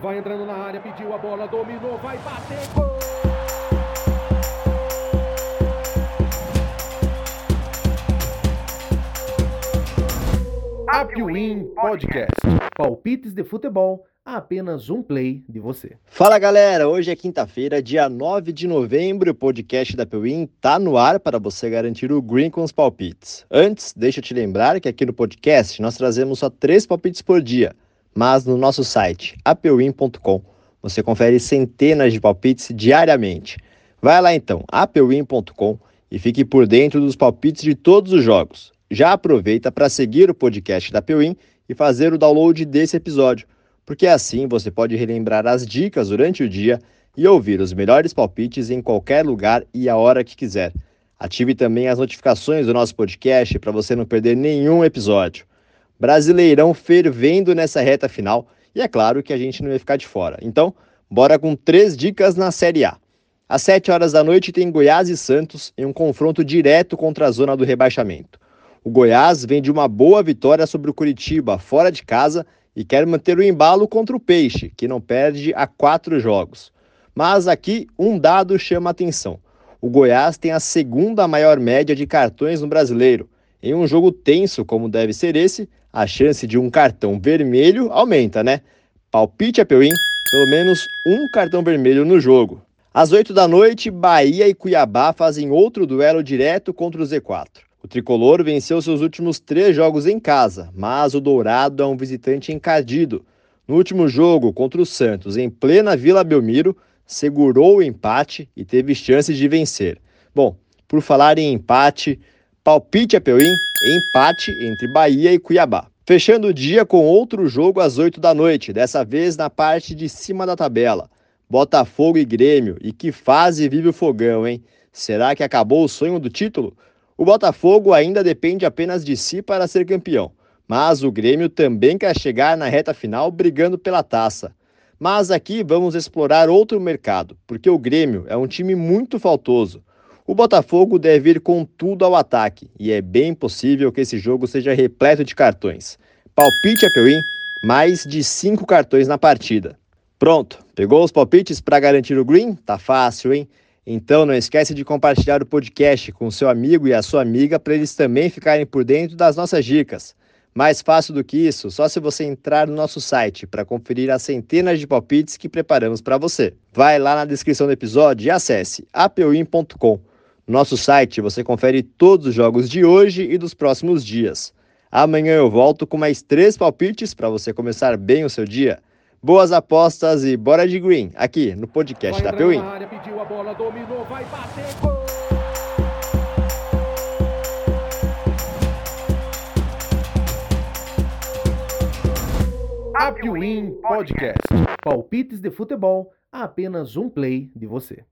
Vai entrando na área, pediu a bola, dominou, vai bater, gol! Apwin Podcast. Palpites de futebol a apenas um play de você. Fala galera, hoje é quinta-feira, dia 9 de novembro. O podcast da Apwin tá no ar para você garantir o green com os palpites. Antes, deixa eu te lembrar que aqui no podcast nós trazemos só três palpites por dia mas no nosso site apewin.com você confere centenas de palpites diariamente. Vai lá então, apewin.com e fique por dentro dos palpites de todos os jogos. Já aproveita para seguir o podcast da Pewin e fazer o download desse episódio, porque assim você pode relembrar as dicas durante o dia e ouvir os melhores palpites em qualquer lugar e a hora que quiser. Ative também as notificações do nosso podcast para você não perder nenhum episódio. Brasileirão fervendo nessa reta final e é claro que a gente não ia ficar de fora. Então, bora com três dicas na Série A. Às 7 horas da noite tem Goiás e Santos em um confronto direto contra a zona do rebaixamento. O Goiás vem de uma boa vitória sobre o Curitiba fora de casa e quer manter o embalo contra o Peixe, que não perde há quatro jogos. Mas aqui um dado chama atenção. O Goiás tem a segunda maior média de cartões no brasileiro. Em um jogo tenso como deve ser esse, a chance de um cartão vermelho aumenta, né? Palpite a Peuim, pelo menos um cartão vermelho no jogo. Às 8 da noite, Bahia e Cuiabá fazem outro duelo direto contra o Z4. O tricolor venceu seus últimos três jogos em casa, mas o Dourado é um visitante encardido. No último jogo contra o Santos, em plena Vila Belmiro, segurou o empate e teve chances de vencer. Bom, por falar em empate, palpite a Peuim empate entre Bahia e Cuiabá. Fechando o dia com outro jogo às 8 da noite, dessa vez na parte de cima da tabela. Botafogo e Grêmio. E que fase vive o fogão, hein? Será que acabou o sonho do título? O Botafogo ainda depende apenas de si para ser campeão, mas o Grêmio também quer chegar na reta final brigando pela taça. Mas aqui vamos explorar outro mercado, porque o Grêmio é um time muito faltoso. O Botafogo deve ir com tudo ao ataque e é bem possível que esse jogo seja repleto de cartões. Palpite a Peuim, mais de 5 cartões na partida. Pronto, pegou os palpites para garantir o green? Tá fácil, hein? Então não esquece de compartilhar o podcast com seu amigo e a sua amiga para eles também ficarem por dentro das nossas dicas. Mais fácil do que isso, só se você entrar no nosso site para conferir as centenas de palpites que preparamos para você. Vai lá na descrição do episódio e acesse apeuim.com no nosso site você confere todos os jogos de hoje e dos próximos dias. Amanhã eu volto com mais três palpites para você começar bem o seu dia. Boas apostas e bora de green, aqui no podcast vai da Peuim. Apwin Podcast. Palpites de futebol a apenas um play de você.